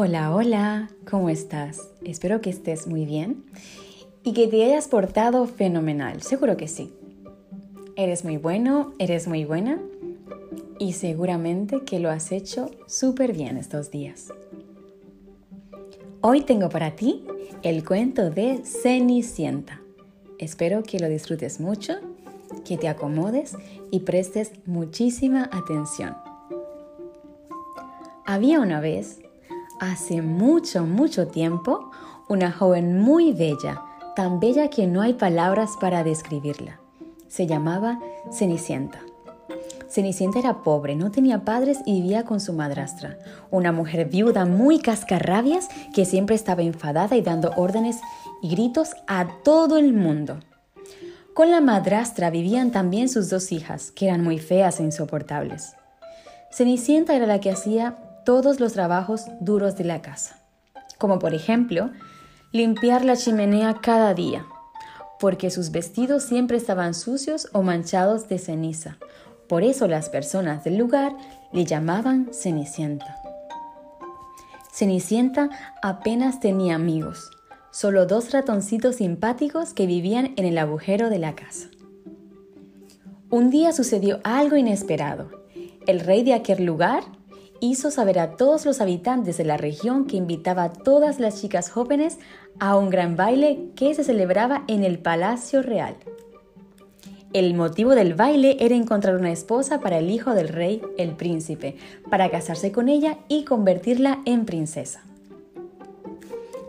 Hola, hola, ¿cómo estás? Espero que estés muy bien y que te hayas portado fenomenal, seguro que sí. Eres muy bueno, eres muy buena y seguramente que lo has hecho súper bien estos días. Hoy tengo para ti el cuento de Cenicienta. Espero que lo disfrutes mucho, que te acomodes y prestes muchísima atención. Había una vez, hace mucho, mucho tiempo, una joven muy bella, tan bella que no hay palabras para describirla. Se llamaba Cenicienta. Cenicienta era pobre, no tenía padres y vivía con su madrastra, una mujer viuda muy cascarrabias que siempre estaba enfadada y dando órdenes y gritos a todo el mundo. Con la madrastra vivían también sus dos hijas, que eran muy feas e insoportables. Cenicienta era la que hacía todos los trabajos duros de la casa, como por ejemplo limpiar la chimenea cada día, porque sus vestidos siempre estaban sucios o manchados de ceniza. Por eso las personas del lugar le llamaban Cenicienta. Cenicienta apenas tenía amigos, solo dos ratoncitos simpáticos que vivían en el agujero de la casa. Un día sucedió algo inesperado. El rey de aquel lugar hizo saber a todos los habitantes de la región que invitaba a todas las chicas jóvenes a un gran baile que se celebraba en el Palacio Real. El motivo del baile era encontrar una esposa para el hijo del rey, el príncipe, para casarse con ella y convertirla en princesa.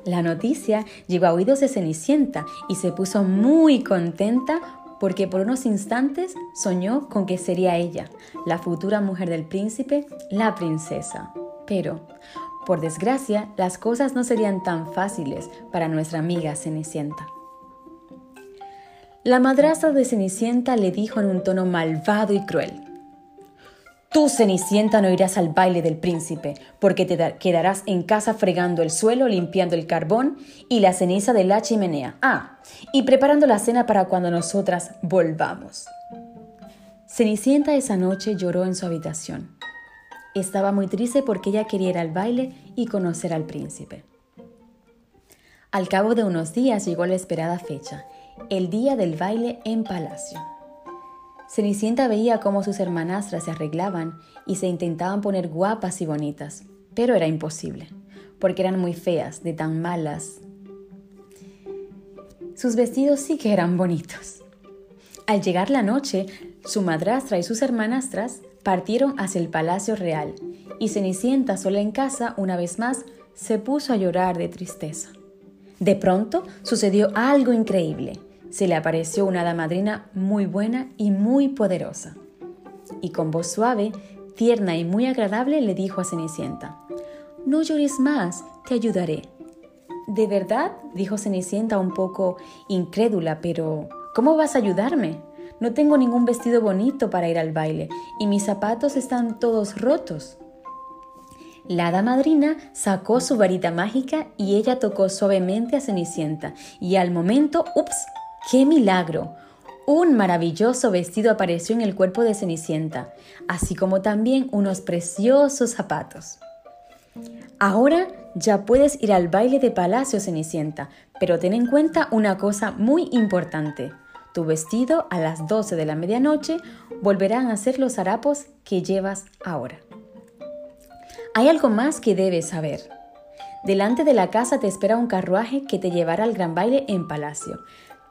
La noticia llegó a oídos de Cenicienta y se puso muy contenta porque por unos instantes soñó con que sería ella, la futura mujer del príncipe, la princesa. Pero, por desgracia, las cosas no serían tan fáciles para nuestra amiga Cenicienta. La madrastra de Cenicienta le dijo en un tono malvado y cruel, Tú, Cenicienta, no irás al baile del príncipe, porque te quedarás en casa fregando el suelo, limpiando el carbón y la ceniza de la chimenea. Ah, y preparando la cena para cuando nosotras volvamos. Cenicienta esa noche lloró en su habitación. Estaba muy triste porque ella quería ir al baile y conocer al príncipe. Al cabo de unos días llegó la esperada fecha, el día del baile en palacio. Cenicienta veía cómo sus hermanastras se arreglaban y se intentaban poner guapas y bonitas, pero era imposible, porque eran muy feas, de tan malas. Sus vestidos sí que eran bonitos. Al llegar la noche, su madrastra y sus hermanastras partieron hacia el palacio real, y Cenicienta sola en casa, una vez más, se puso a llorar de tristeza. De pronto sucedió algo increíble se le apareció una hada madrina muy buena y muy poderosa. Y con voz suave, tierna y muy agradable le dijo a Cenicienta, No llores más, te ayudaré. ¿De verdad? dijo Cenicienta un poco incrédula, pero ¿cómo vas a ayudarme? No tengo ningún vestido bonito para ir al baile y mis zapatos están todos rotos. La hada madrina sacó su varita mágica y ella tocó suavemente a Cenicienta y al momento, ups, ¡Qué milagro! Un maravilloso vestido apareció en el cuerpo de Cenicienta, así como también unos preciosos zapatos. Ahora ya puedes ir al baile de palacio Cenicienta, pero ten en cuenta una cosa muy importante. Tu vestido a las 12 de la medianoche volverán a ser los harapos que llevas ahora. Hay algo más que debes saber. Delante de la casa te espera un carruaje que te llevará al gran baile en palacio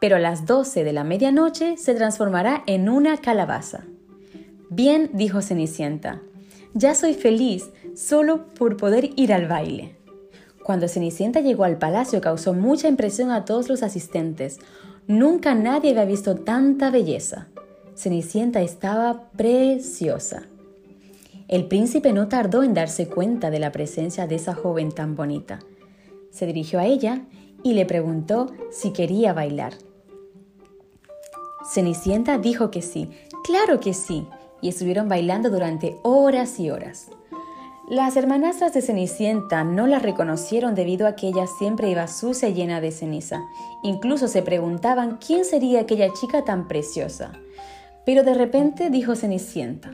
pero a las 12 de la medianoche se transformará en una calabaza. Bien, dijo Cenicienta, ya soy feliz solo por poder ir al baile. Cuando Cenicienta llegó al palacio causó mucha impresión a todos los asistentes. Nunca nadie había visto tanta belleza. Cenicienta estaba preciosa. El príncipe no tardó en darse cuenta de la presencia de esa joven tan bonita. Se dirigió a ella y le preguntó si quería bailar. Cenicienta dijo que sí, claro que sí, y estuvieron bailando durante horas y horas. Las hermanastras de Cenicienta no la reconocieron debido a que ella siempre iba sucia y llena de ceniza. Incluso se preguntaban quién sería aquella chica tan preciosa. Pero de repente dijo Cenicienta,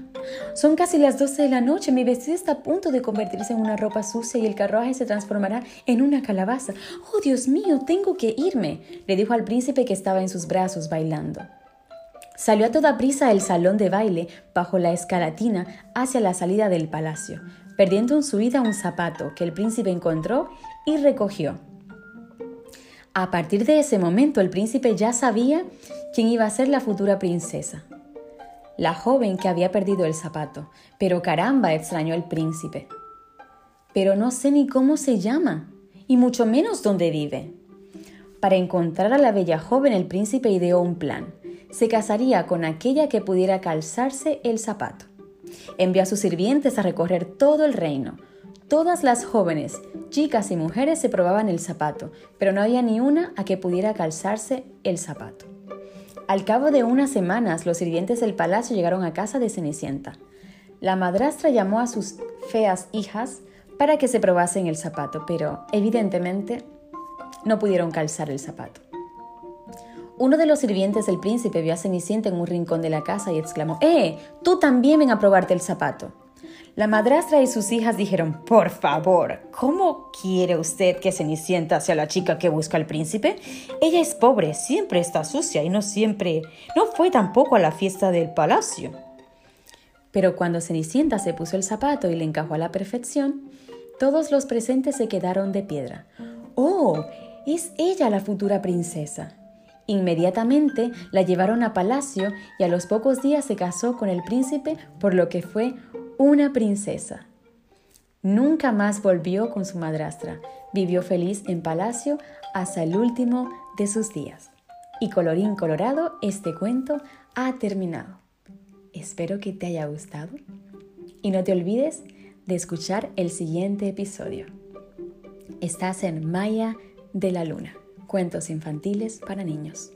son casi las 12 de la noche, mi vestido está a punto de convertirse en una ropa sucia y el carruaje se transformará en una calabaza. Oh, Dios mío, tengo que irme, le dijo al príncipe que estaba en sus brazos bailando. Salió a toda prisa del salón de baile bajo la escalatina hacia la salida del palacio, perdiendo en su vida un zapato que el príncipe encontró y recogió. A partir de ese momento el príncipe ya sabía quién iba a ser la futura princesa. La joven que había perdido el zapato, pero caramba, extrañó el príncipe. Pero no sé ni cómo se llama, y mucho menos dónde vive. Para encontrar a la bella joven el príncipe ideó un plan. Se casaría con aquella que pudiera calzarse el zapato. Envió a sus sirvientes a recorrer todo el reino, Todas las jóvenes, chicas y mujeres se probaban el zapato, pero no había ni una a que pudiera calzarse el zapato. Al cabo de unas semanas, los sirvientes del palacio llegaron a casa de Cenicienta. La madrastra llamó a sus feas hijas para que se probasen el zapato, pero evidentemente no pudieron calzar el zapato. Uno de los sirvientes del príncipe vio a Cenicienta en un rincón de la casa y exclamó, ¡Eh! Tú también ven a probarte el zapato. La madrastra y sus hijas dijeron, por favor, ¿cómo quiere usted que Cenicienta sea la chica que busca al príncipe? Ella es pobre, siempre está sucia y no siempre, no fue tampoco a la fiesta del palacio. Pero cuando Cenicienta se puso el zapato y le encajó a la perfección, todos los presentes se quedaron de piedra. ¡Oh! Es ella la futura princesa. Inmediatamente la llevaron a palacio y a los pocos días se casó con el príncipe, por lo que fue una princesa. Nunca más volvió con su madrastra. Vivió feliz en palacio hasta el último de sus días. Y colorín colorado, este cuento ha terminado. Espero que te haya gustado y no te olvides de escuchar el siguiente episodio. Estás en Maya de la Luna, cuentos infantiles para niños.